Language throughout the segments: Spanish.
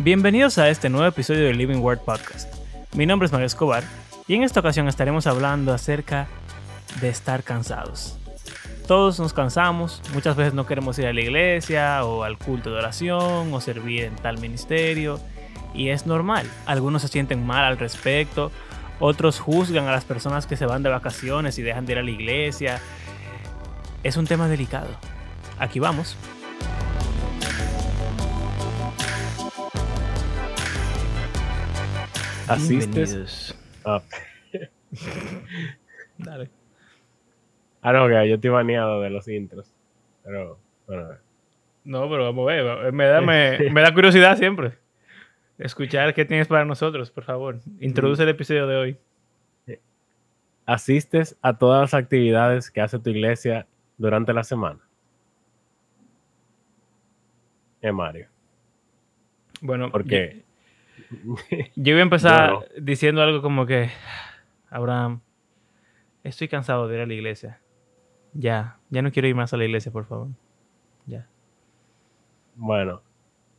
Bienvenidos a este nuevo episodio del Living Word Podcast. Mi nombre es Mario Escobar y en esta ocasión estaremos hablando acerca de estar cansados. Todos nos cansamos, muchas veces no queremos ir a la iglesia o al culto de oración o servir en tal ministerio y es normal. Algunos se sienten mal al respecto, otros juzgan a las personas que se van de vacaciones y dejan de ir a la iglesia. Es un tema delicado. Aquí vamos. Asistes. Ah. Dale. Ah, no, que yo estoy baneado de los intros. Pero, bueno. No, pero vamos a ver. Me da, me, me da curiosidad siempre. Escuchar qué tienes para nosotros, por favor. Introduce el episodio de hoy. ¿Asistes a todas las actividades que hace tu iglesia durante la semana? Eh, Mario. Bueno, Porque yo iba a empezar diciendo algo como que, Abraham, estoy cansado de ir a la iglesia. Ya, ya no quiero ir más a la iglesia, por favor. Ya. Bueno,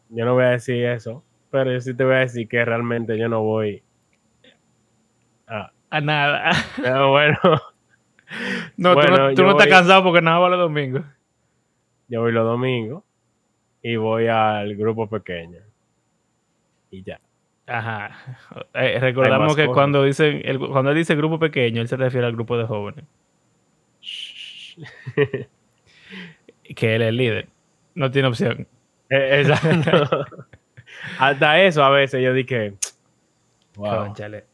yo no voy a decir eso, pero yo sí te voy a decir que realmente yo no voy a... A nada. Pero bueno, No, tú Bueno, no, tú no estás cansado porque nada va los domingos. yo voy los domingos y voy al grupo pequeño. Y ya. Ajá. Eh, recordamos que cosas. cuando, dicen, el, cuando él dice grupo pequeño, él se refiere al grupo de jóvenes. Que él es el líder. No tiene opción. Eh, Exacto. Hasta eso a veces yo dije, wow, Cónchale.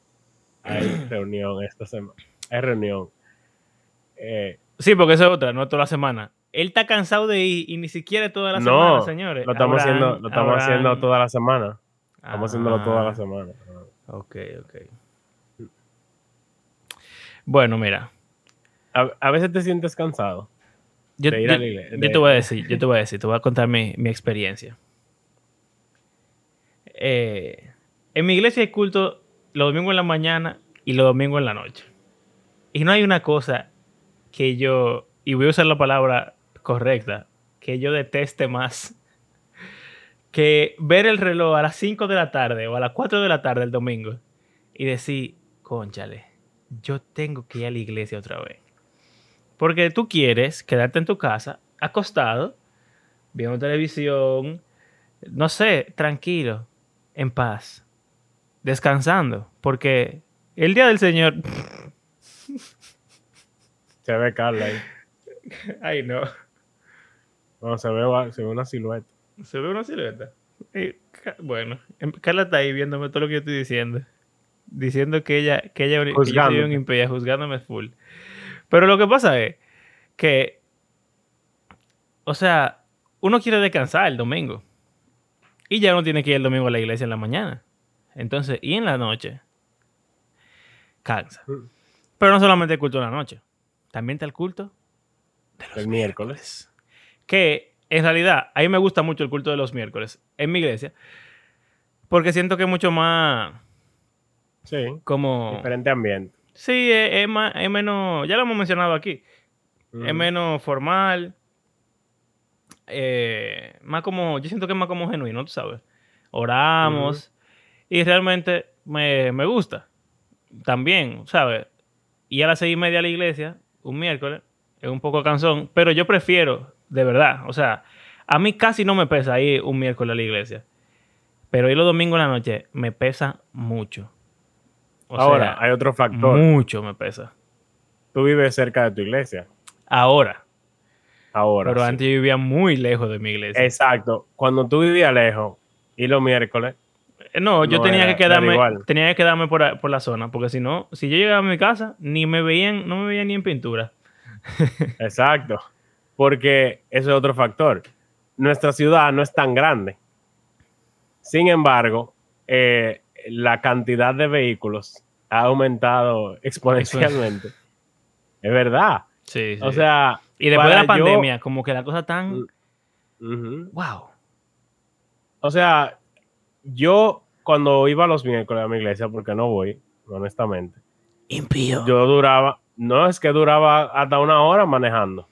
hay reunión esta semana. Hay reunión. Eh, Sí, porque eso es otra, no toda la semana. Él está cansado de ir y ni siquiera toda la no, semana, señores. lo estamos Abraham- haciendo, lo estamos Abraham- haciendo toda la semana. Estamos haciéndolo toda la Ah, semana. Ok, ok. Bueno, mira. A, a veces te sientes cansado. Yo, De ir yo- a la iglesia, yo de- te voy a decir, yo te voy a decir, te voy a contar mi, mi experiencia. Eh, en mi iglesia hay culto los domingos en la mañana y los domingos en la noche. Y no hay una cosa que yo, y voy a usar la palabra correcta, que yo deteste más que ver el reloj a las 5 de la tarde o a las 4 de la tarde el domingo y decir, conchale, yo tengo que ir a la iglesia otra vez. Porque tú quieres quedarte en tu casa, acostado, viendo televisión, no sé, tranquilo, en paz, descansando. Porque el día del Señor. Se ve Carla ahí. Ay, no. No, se, ve, se ve una silueta. Se ve una silueta. Eh, bueno, em- Carla está ahí viéndome todo lo que yo estoy diciendo. Diciendo que ella, que ella que yo soy un impía, juzgándome full. Pero lo que pasa es que, o sea, uno quiere descansar el domingo. Y ya no tiene que ir el domingo a la iglesia en la mañana. Entonces, y en la noche, cansa. Mm. Pero no solamente el culto de la noche. También está el culto de los El miércoles. que en realidad a mí me gusta mucho el culto de los miércoles en mi iglesia porque siento que es mucho más Sí. como Diferente ambiente. sí es, es más es menos ya lo hemos mencionado aquí es menos formal eh, más como yo siento que es más como genuino tú sabes oramos y realmente me, me gusta también sabes y a las seis y media a la iglesia un miércoles es un poco cansón pero yo prefiero de verdad o sea a mí casi no me pesa ir un miércoles a la iglesia pero ir los domingos en la noche me pesa mucho o Ahora, sea, hay otro factor. mucho me pesa Tú vives cerca de tu iglesia. ahora Ahora. pero sí. antes yo vivía muy lejos de mi iglesia Exacto. Cuando tú vivías lejos y los miércoles, Eh, No, yo No tenía era- que quedarme, tenía que quedarme por, por la zona, porque si no, si yo llegaba a mi casa, ni me veían, no me veían ni en pintura. exacto. Porque eso es otro factor. Nuestra ciudad no es tan grande. Sin embargo, eh, la cantidad de vehículos ha aumentado exponencialmente. es verdad. Sí, O sea, y después de la yo- pandemia, como que la cosa tan, wow. O sea, yo cuando iba los miércoles a mi iglesia, porque no voy, honestamente, Impío. yo duraba, no es que duraba hasta una hora manejando.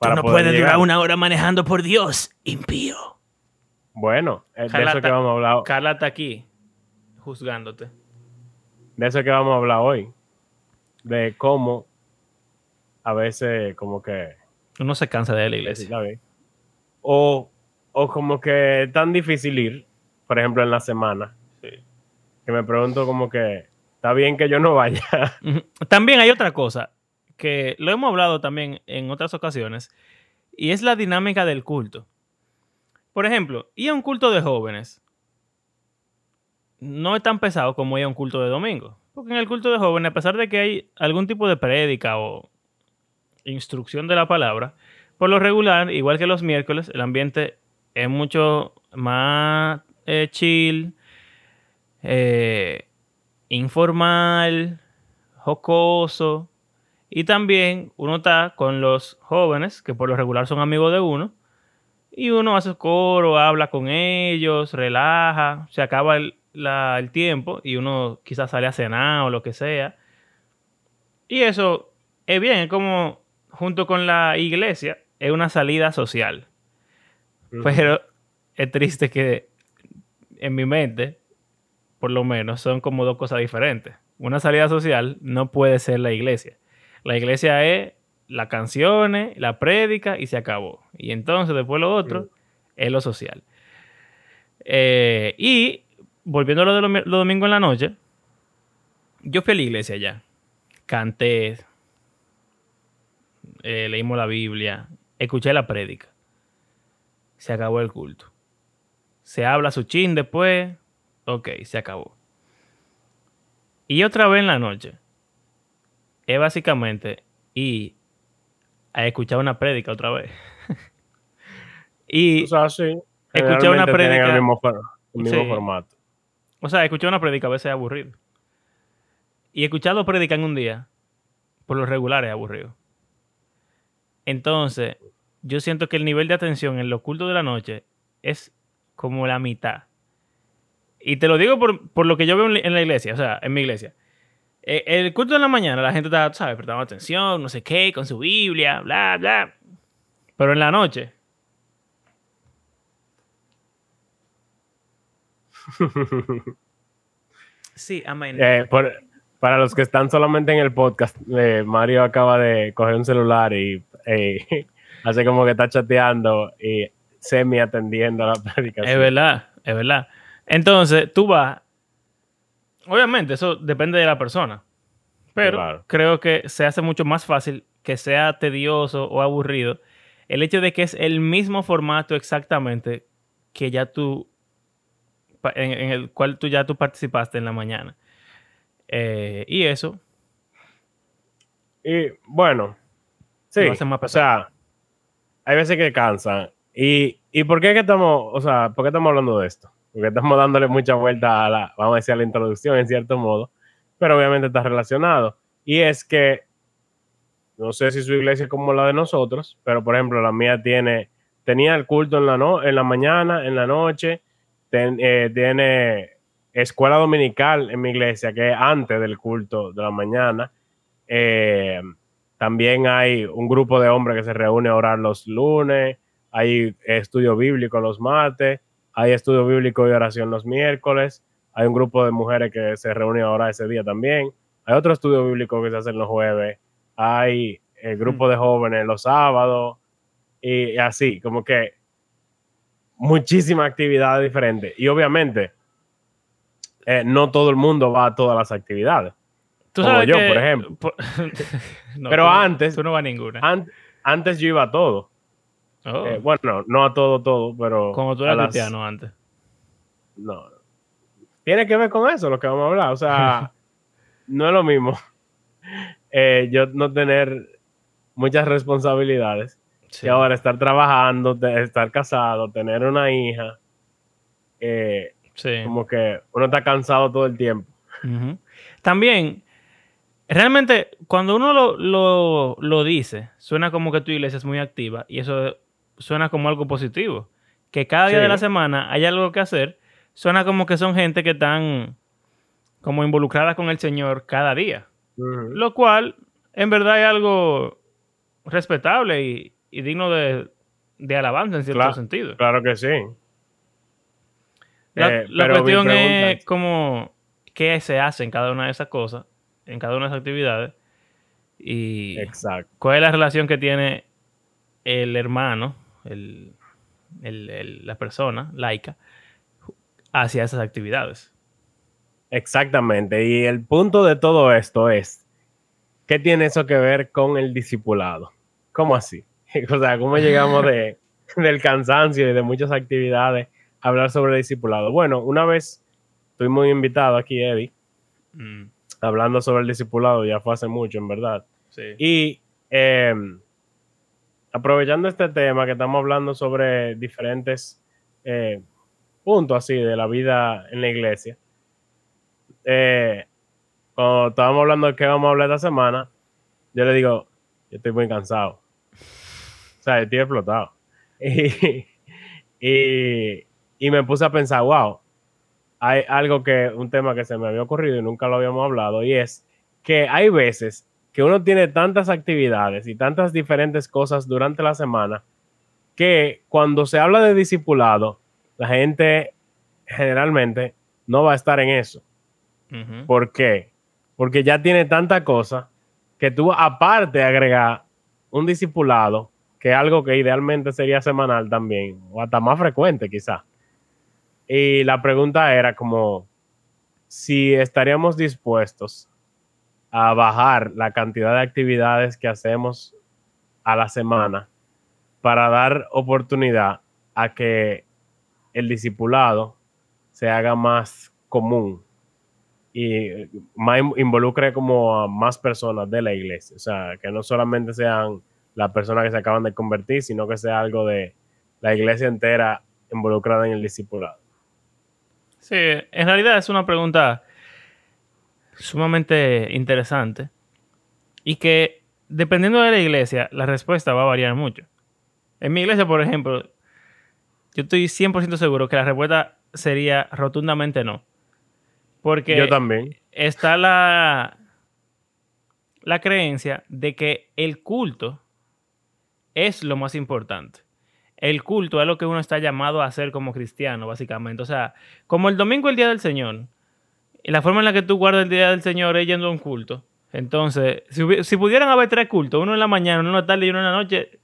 Tú no poder puedes llegar. durar una hora manejando por Dios, impío. Bueno, eh, de eso que vamos a hablar, Carla está aquí juzgándote. de eso que vamos a hablar hoy. De cómo a veces como que Uno se cansa de la iglesia. O, o como que es tan difícil ir, por ejemplo, en la semana, Sí. que me pregunto como que está bien que yo no vaya. También hay otra cosa que lo hemos hablado también en otras ocasiones y es la dinámica del culto. Por ejemplo, ir a un culto de jóvenes no es tan pesado como ir a un culto de domingo. Porque en el culto de jóvenes, a pesar de que hay algún tipo de prédica o instrucción de la palabra, por lo regular, igual que los miércoles, el ambiente es mucho más eh, chill, eh, informal, jocoso. Y también uno está con los jóvenes, que por lo regular son amigos de uno, y uno hace coro, habla con ellos, relaja, se acaba el, la- el tiempo y uno quizás sale a cenar o lo que sea. Y eso es bien, es como junto con la iglesia, es una salida social. Pero es triste que en mi mente, por lo menos, son como dos cosas diferentes. Una salida social no puede ser la iglesia. La iglesia es las canciones, la prédica y se acabó. Y entonces después lo otro Mm. es lo social. Eh, y volviendo a lo de los, los domingos en la noche, yo fui a la iglesia ya. Canté, eh, leímos la Biblia, escuché la prédica. Se acabó el culto. Se habla su chin después. Ok, se acabó. Y otra vez en la noche. Es básicamente y a escuchar una prédica otra vez. y, O sea, sí. Escuché una prédica- El mismo, for- el mismo Sí. formato. o sea, escuchar una prédica a veces es aburrido. Y escuchar dos prédicas en un día, por lo regular es aburrido. Entonces, yo siento que el nivel de atención en los cultos de la noche es como la mitad. Y te lo digo por, por lo que yo veo en la iglesia, o sea, en mi iglesia. Eh, el culto de la mañana, la gente está, ¿sabes? Prestando atención, no sé qué, con su Biblia, bla, bla. Pero en la noche. Sí, amén. Eh, por- para los que están solamente en el podcast, eh, Mario acaba de coger un celular y eh, hace como que está chateando y semi atendiendo a la predicación. Es verdad, es verdad. Entonces, tú vas. Obviamente, eso depende de la persona. Pero Claro. creo que se hace mucho más fácil que sea tedioso o aburrido el hecho de que es el mismo formato exactamente que ya tú. en, en el cual tú ya tú participaste en la mañana. Eh, y eso, Y bueno, sí, más o sea, hay veces que cansan. ¿Y, ¿Y por qué que estamos, o sea, por qué estamos hablando de esto? Porque estamos dándole mucha vuelta a la, vamos a decir, a la introducción en cierto modo, pero obviamente está relacionado. Y es que, no sé si su iglesia es como la de nosotros, pero por ejemplo, la mía tiene, tenía el culto en la, no, en la mañana, en la noche, eh, tiene escuela dominical en mi iglesia, que es antes del culto de la mañana. Eh, también hay un grupo de hombres que se reúne a orar los lunes, hay estudio bíblico los martes, hay estudio bíblico y oración los miércoles, hay un grupo de mujeres que se reúne a orar ese día también, hay otro estudio bíblico que se hace los jueves, hay el grupo de jóvenes los sábados y, y así, como que muchísimas actividades diferentes. Y obviamente, eh, no todo el mundo va a todas las actividades. tú Como sabes yo, que- por ejemplo. por- No, Pero tú- antes- Tú no vas a ninguna. An- antes yo iba a todo. Oh, Eh, bueno, no a todo, todo, pero. como tú eras las- cristiano antes. No. Tiene que ver con eso lo que vamos a hablar. O sea, no es lo mismo eh, yo no tener muchas responsabilidades Sí. y ahora estar trabajando, estar casado, tener una hija. eh, Sí. como que uno está cansado todo el tiempo. También, realmente, cuando uno lo, lo- lo dice, suena como que tu iglesia es muy activa y eso suena como algo positivo. Que cada día Sí. de la semana hay algo que hacer, suena como que son gente que están como involucradas con el Señor cada día. Lo cual, en verdad, es algo respetable y, y digno de, de alabanza en cierto Claro. sentido. Claro que sí. La, Eh, la cuestión es como qué se hace en cada una de esas cosas, en cada una de esas actividades. Y Exacto. cuál es la relación que tiene el hermano, el, el- el- la persona laica, hacia esas actividades. Exactamente. Y el punto de todo esto es, ¿qué tiene eso que ver con el discipulado? ¿Cómo así? O sea, ¿cómo llegamos de, del cansancio y de muchas actividades a hablar sobre el discipulado? Bueno, una vez tuvimos un invitado aquí, Eddie, Mm, hablando sobre el discipulado, ya fue hace mucho, en verdad. sí. Y eh, aprovechando este tema que estamos hablando sobre diferentes eh, puntos así de la vida en la iglesia, eh, cuando estábamos hablando de qué vamos a hablar esta semana, yo le digo, yo estoy muy cansado. O sea, estoy explotado. Y, y, y me puse a pensar, wow, hay algo que, un tema que se me había ocurrido y nunca lo habíamos hablado, y es que hay veces que uno tiene tantas actividades y tantas diferentes cosas durante la semana que cuando se habla de discipulado, la gente generalmente no va a estar en eso. Ujú. ¿Por qué? Porque ya tiene tanta cosa que tú aparte de agregar un discipulado, que es algo que idealmente sería semanal también, o hasta más frecuente quizá. Y la pregunta era como si estaríamos dispuestos a bajar la cantidad de actividades que hacemos a la semana para dar oportunidad a que el discipulado se haga más común y más in- involucre como a más personas de la iglesia. O sea, que no solamente sean las personas que se acaban de convertir, sino que sea algo de la iglesia entera involucrada en el discipulado. Sí, en realidad es una pregunta sumamente interesante y que dependiendo de la iglesia, la respuesta va a variar mucho. En mi iglesia, por ejemplo, yo estoy 100% seguro que la respuesta sería rotundamente no. Porque Yo también. está la, la creencia de que el culto es lo más importante. El culto es lo que uno está llamado a hacer como cristiano, básicamente. O sea, como el domingo es el día del Señor, la forma en la que tú guardas el día del Señor es yendo a un culto. Entonces, si, si pudieran haber tres cultos, uno en la mañana, uno en la tarde y uno en la noche,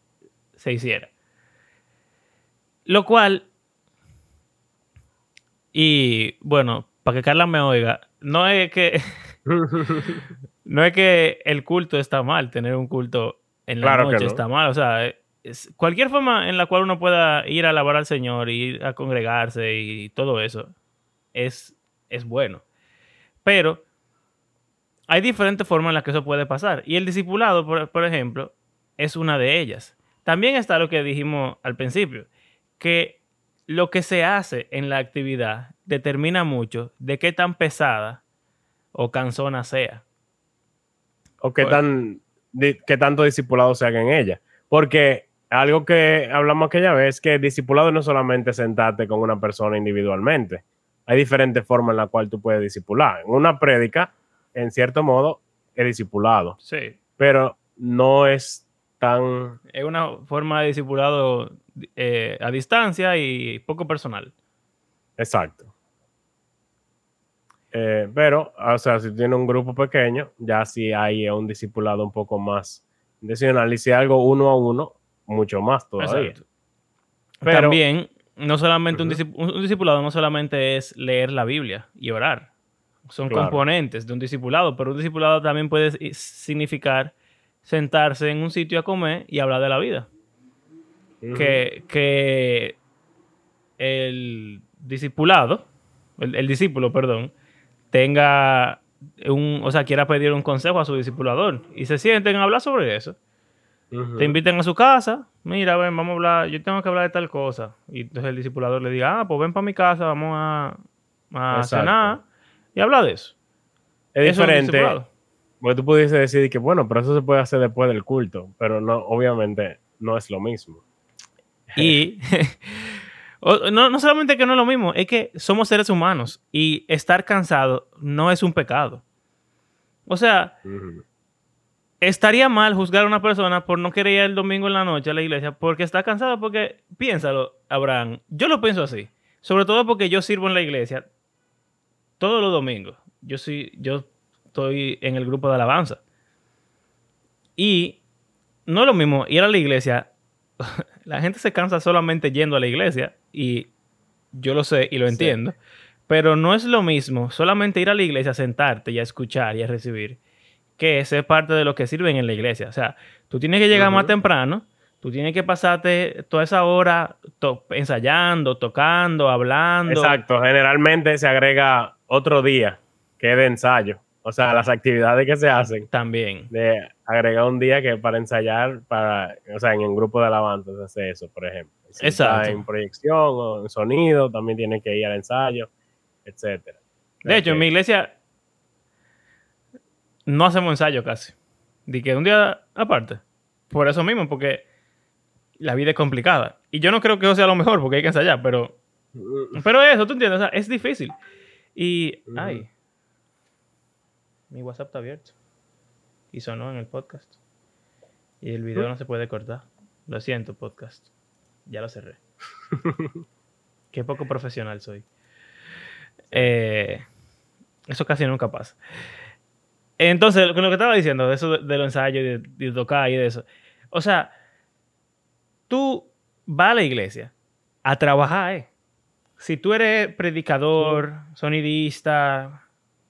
se hiciera. Lo cual, y bueno, para que Carla me oiga, no es que no es que el culto está mal, tener un culto en la Claro noche no. está mal. O sea, es- cualquier forma en la cual uno pueda ir a alabar al Señor, ir a congregarse y todo eso, es, es bueno. Pero hay diferentes formas en las que eso puede pasar. Y el discipulado, por, ejemplo, es una de ellas. También está lo que dijimos al principio, que lo que se hace en la actividad determina mucho de qué tan pesada o cansona sea. o qué, tan, qué tanto discipulado se haga en ella. Porque algo que hablamos aquella vez que discipulado no es solamente sentarte con una persona individualmente. Hay diferentes formas en las cuales tú puedes discipular. En una prédica, en cierto modo, es discipulado, Sí. pero no es tan Es una forma de discipulado eh, a distancia y poco personal. exacto. Eh, pero, o sea, si tienes un grupo pequeño, ya sí hay un discipulado un poco más intencional. Y si algo uno a uno, mucho más todavía. Exacto. Pero- También, no solamente un, Ujú. discip- un- discipulado no solamente es leer la Biblia y orar. Son Claro. componentes de un discipulado, pero un discipulado también puede si- significar sentarse en un sitio a comer y hablar de la vida. Que, que el discipulado, el, el discípulo, perdón, tenga un, o sea, quiera pedir un consejo a su discipulador y se sienten a hablar sobre eso. Ujú. Te inviten a su casa, mira, ven, vamos a hablar, yo tengo que hablar de tal cosa. Y entonces el discipulador le diga, ah, pues ven para mi casa, vamos a, a cenar y habla de eso. Es Eso es diferente. discipulado. porque tú pudiese decir que, bueno, pero eso se puede hacer después del culto, pero no, obviamente no es lo mismo. Y o- no, no solamente que no es lo mismo, es que somos seres humanos y estar cansado no es un pecado. O sea. Estaría mal juzgar a una persona por no querer ir el domingo en la noche a la iglesia porque está cansado, porque piénsalo, Abraham, yo lo pienso así. Sobre todo porque yo sirvo en la iglesia todos los domingos. Yo, soy, yo estoy en el grupo de alabanza. Y no es lo mismo ir a la iglesia. la gente se cansa solamente yendo a la iglesia y yo lo sé y lo entiendo. Pero no es lo mismo solamente ir a la iglesia, sentarte y a escuchar y a recibir, que ser parte de lo que sirven en la iglesia. O sea, tú tienes que llegar más temprano, tú tienes que pasarte toda esa hora ensayando, tocando, hablando. Exacto, generalmente se agrega otro día que es de ensayo. O sea, las actividades que se hacen. También. De agregar un día que para ensayar, para, o sea, en el grupo de alabanza se hace eso, por ejemplo. Exacto. en proyección o en sonido, también tiene que ir al ensayo, etcétera. De hecho, en mi iglesia no hacemos ensayo casi. De que un día aparte. Por eso mismo, porque la vida es complicada. Y yo no creo que eso sea lo mejor, porque hay que ensayar, pero. Mm. Pero eso, tú entiendes, o sea, es difícil. Y. Ay. Mi WhatsApp está abierto. Y sonó en el podcast. Y el video no se puede cortar. Lo siento, podcast. Ya lo cerré. Qué poco profesional soy. Eh, eso casi nunca pasa. Entonces, con lo que estaba diciendo, de eso de, los ensayos y de, tocar y de eso. O sea, tú vas a la iglesia a trabajar, ¿eh? Si tú eres predicador, sonidista,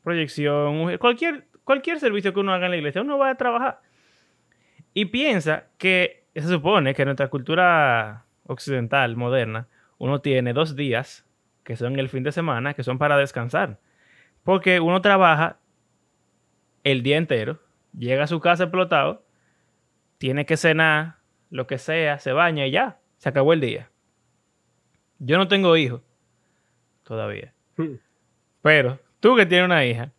proyección, cualquier, cualquier servicio que uno haga en la iglesia, uno va a trabajar. Y piensa que se supone que en nuestra cultura occidental, moderna, uno tiene dos días, que son el fin de semana, que son para descansar. Porque uno trabaja el día entero, llega a su casa explotado, tiene que cenar, lo que sea, se baña y ya, se acabó el día. Yo no tengo hijos todavía. Hmm. Pero tú que tienes una hija,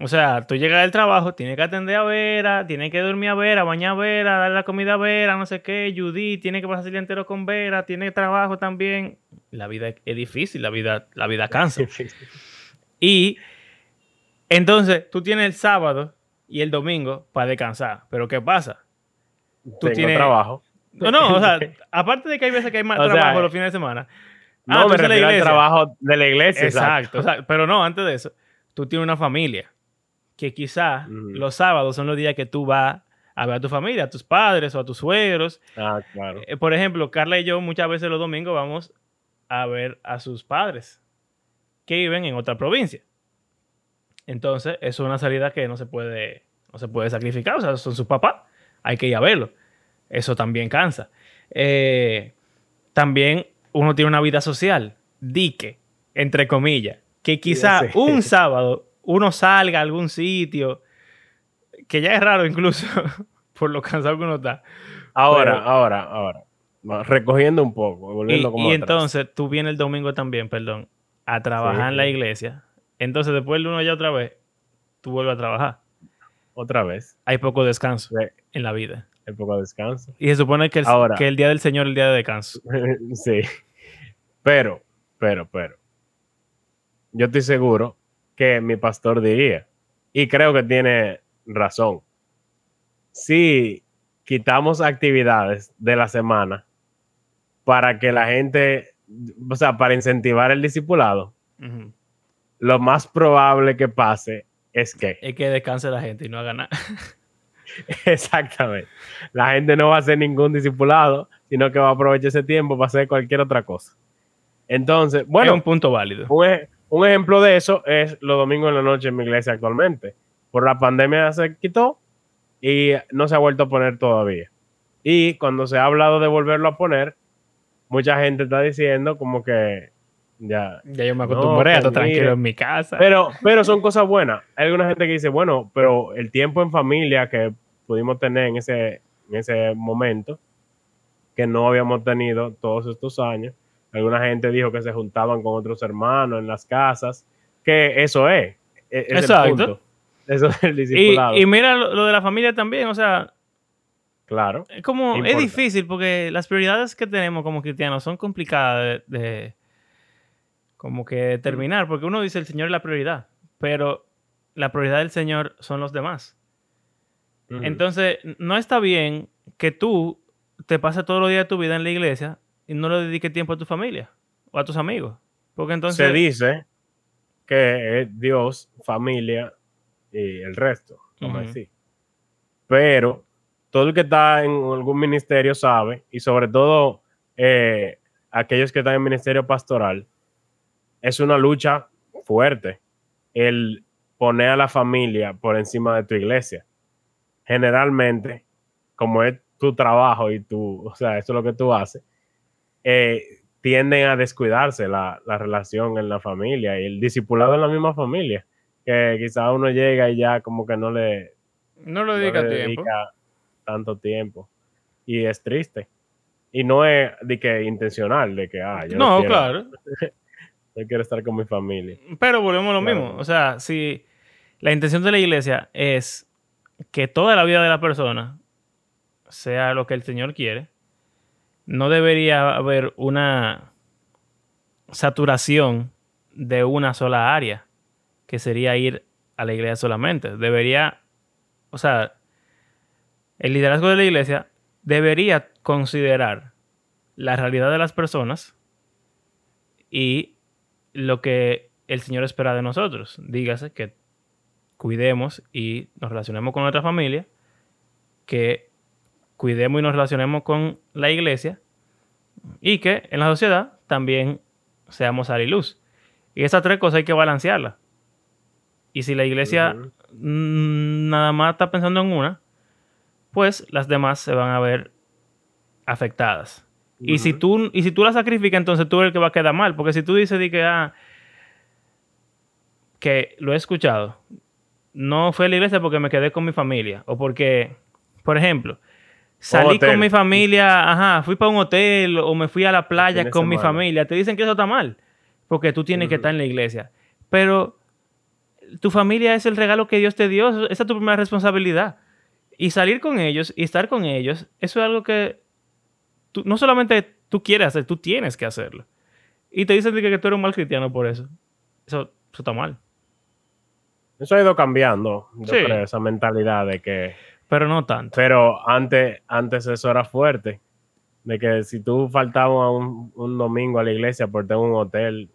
o sea, tú llegas del trabajo, tienes que atender a Vera, tienes que dormir a Vera, bañar a Vera, darle la comida a Vera, no sé qué, Judy, tiene que pasar el día entero con Vera, tiene trabajo también. La vida es difícil, la vida, la vida cansa. y entonces tú tienes el sábado y el domingo para descansar. Pero ¿qué pasa? Tú tienes trabajo. No, no, o sea, aparte de que hay veces que hay más trabajo los fines de semana. No, ah, me refiero al trabajo de la iglesia. Exacto, exacto. Pero no, antes de eso, tú tienes una familia que quizás los sábados son los días que tú vas a ver a tu familia, a tus padres o a tus suegros. Ah, claro. Eh, por ejemplo, Carla y yo muchas veces los domingos vamos a ver a sus padres que viven en otra provincia. Entonces, eso es una salida que no se puede, no se puede sacrificar. O sea, son sus papás. Hay que ir a verlo. Eso también cansa. Eh, también uno tiene una vida social. Dique, entre comillas. Que quizá un sábado uno salga a algún sitio, que ya es raro incluso, por lo cansado que uno está. Ahora, ahora, ahora. Recogiendo un poco, volviendo y, y entonces tú vienes el domingo también, perdón, a trabajar en la iglesia. Entonces después el uno ya otra vez, tú vuelves a trabajar. Otra vez. Hay poco descanso en la vida. Hay poco descanso. Y se supone que el, que el día del Señor es el día de descanso. sí. Pero, pero, pero. Yo estoy seguro que mi pastor diría. Y creo que tiene razón. Si quitamos actividades de la semana para que la gente, o sea, para incentivar el discipulado, lo más probable que pase es que... Es que descanse la gente y no haga nada. Exactamente. La gente no va a hacer ningún discipulado, sino que va a aprovechar ese tiempo para hacer cualquier otra cosa. Entonces, bueno... Es un punto válido. Un ejemplo de eso es los domingos en la noche en mi iglesia actualmente. Por la pandemia se quitó y no se ha vuelto a poner todavía. Y cuando se ha hablado de volverlo a poner, mucha gente está diciendo como que ya. Ya yo me acostumbré a estar tranquilo en mi casa. Pero, pero son cosas buenas. Hay alguna gente que dice, bueno, pero el tiempo en familia que pudimos tener en ese, en ese momento, que no habíamos tenido todos estos años, Alguna gente dijo que se juntaban con otros hermanos en las casas, que eso es. E-, Exacto. Eso es el discipulado. Y, mira lo, de la familia también, o sea. Claro. Es como, es difícil porque las prioridades que tenemos como cristianos son complicadas de, como que determinar, porque uno dice el Señor es la prioridad, pero la prioridad del Señor son los demás. Entonces, no está bien que tú te pases todos los días de tu vida en la iglesia y no le dediques tiempo a tu familia o a tus amigos. Porque entonces... Se dice que es Dios, familia y el resto, como Ujú. decir. Pero todo el que está en algún ministerio sabe, y sobre todo eh, aquellos que están en ministerio pastoral, es una lucha fuerte el poner a la familia por encima de tu iglesia. Generalmente, como es tu trabajo y tu, o sea, eso es lo que tú haces, eh, tienden a descuidarse la, la relación en la familia y el discipulado en la misma familia. Que quizás uno llega y ya como que no le, No lo no dedica le tiempo. tanto tiempo. Y es triste. Y no es de que intencional, de que, ah, yo No, quiero, claro. yo quiero estar con mi familia. Pero volvemos a lo Claro. mismo. O sea, si la intención de la iglesia es que toda la vida de la persona sea lo que el Señor quiere, no debería haber una saturación de una sola área, que sería ir a la iglesia solamente. Debería, o sea, el liderazgo de la iglesia debería considerar la realidad de las personas y lo que el Señor espera de nosotros. Dígase que cuidemos y nos relacionemos con nuestra familia, que cuidemos y nos relacionemos con la iglesia y que en la sociedad también seamos sal y luz. Y esas tres cosas hay que balancearlas. Y si la iglesia nada más está pensando en una, pues las demás se van a ver afectadas. Y, si tú, y si tú la sacrificas, entonces tú eres el que va a quedar mal. Porque si tú dices di que, ah, que lo he escuchado, no fue a la iglesia porque me quedé con mi familia. O porque, por ejemplo, salí con mi familia, ajá, fui para un hotel o me fui a la playa con mi familia. Te dicen que eso está mal. Porque tú tienes que estar en la iglesia. Pero tu familia es el regalo que Dios te dio. Esa es tu primera responsabilidad. Y salir con ellos y estar con ellos, eso es algo que tú- no solamente tú quieres hacer, tú tienes que hacerlo. Y te dicen que, que tú eres un mal cristiano por eso. Eso, eso está mal. Eso ha ido cambiando, yo Sí. creo, esa mentalidad de que Pero no tanto. Pero antes, antes eso era fuerte. De que si tú faltabas un, un domingo a la iglesia por tener un hotel,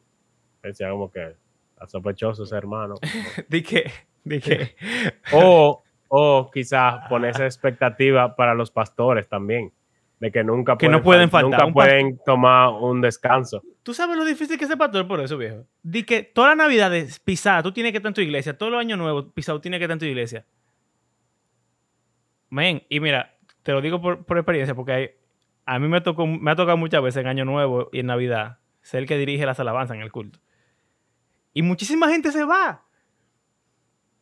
decía como que está sospechoso ese hermano. Di que, di que. o, o quizás poner esa expectativa para los pastores también. De que nunca Que no pueden fal- faltar. Nunca Un pueden tomar un descanso. ¿Tú sabes lo difícil que es ser pastor por eso, viejo? Di que toda la Navidad es pisada, tú tienes que estar en tu iglesia. Todos los años nuevos, pisado, tienes que estar en tu iglesia. Men, y mira, te lo digo por, por experiencia, porque hay- a mí me, tocó, me ha tocado muchas veces en Año Nuevo y en Navidad ser el que dirige las alabanzas en el culto. Y muchísima gente se va.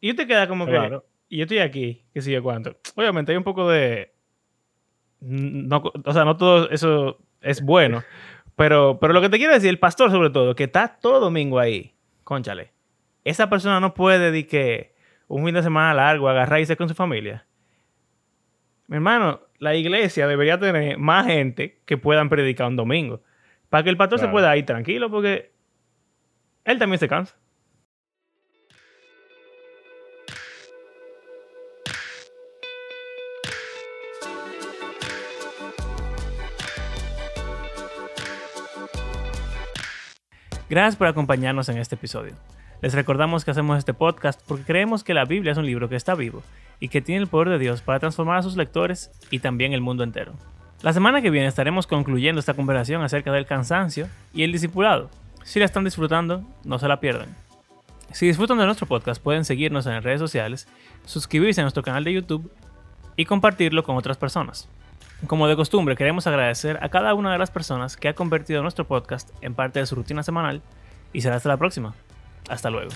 Y tú te quedas como que... Claro. Y yo estoy aquí, qué sé yo cuánto. Obviamente hay un poco de... No, o sea, no todo eso es bueno. Pero, pero lo que te quiero decir, el pastor sobre todo, que está todo domingo ahí, conchale. Esa persona no puede dedicar que un fin de semana largo, agarrar y irse con su familia. Mi hermano, la iglesia debería tener más gente que puedan predicar un domingo. Para que el pastor se pueda ir tranquilo, porque él también se cansa. Gracias por acompañarnos en este episodio. Les recordamos que hacemos este podcast porque creemos que la Biblia es un libro que está vivo y que tiene el poder de Dios para transformar a sus lectores y también el mundo entero. La semana que viene estaremos concluyendo esta conversación acerca del cansancio y el discipulado. Si la están disfrutando, no se la pierdan. Si disfrutan de nuestro podcast, pueden seguirnos en las redes sociales, suscribirse a nuestro canal de YouTube y compartirlo con otras personas. Como de costumbre, queremos agradecer a cada una de las personas que ha convertido nuestro podcast en parte de su rutina semanal y será hasta la próxima. Hasta luego.